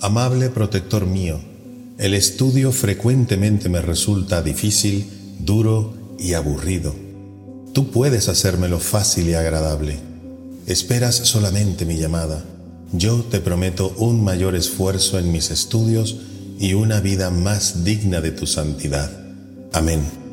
Amable protector mío, el estudio frecuentemente me resulta difícil, duro y aburrido. Tú puedes hacérmelo fácil y agradable. Esperas solamente mi llamada. Yo te prometo un mayor esfuerzo en mis estudios y una vida más digna de tu santidad. Amén.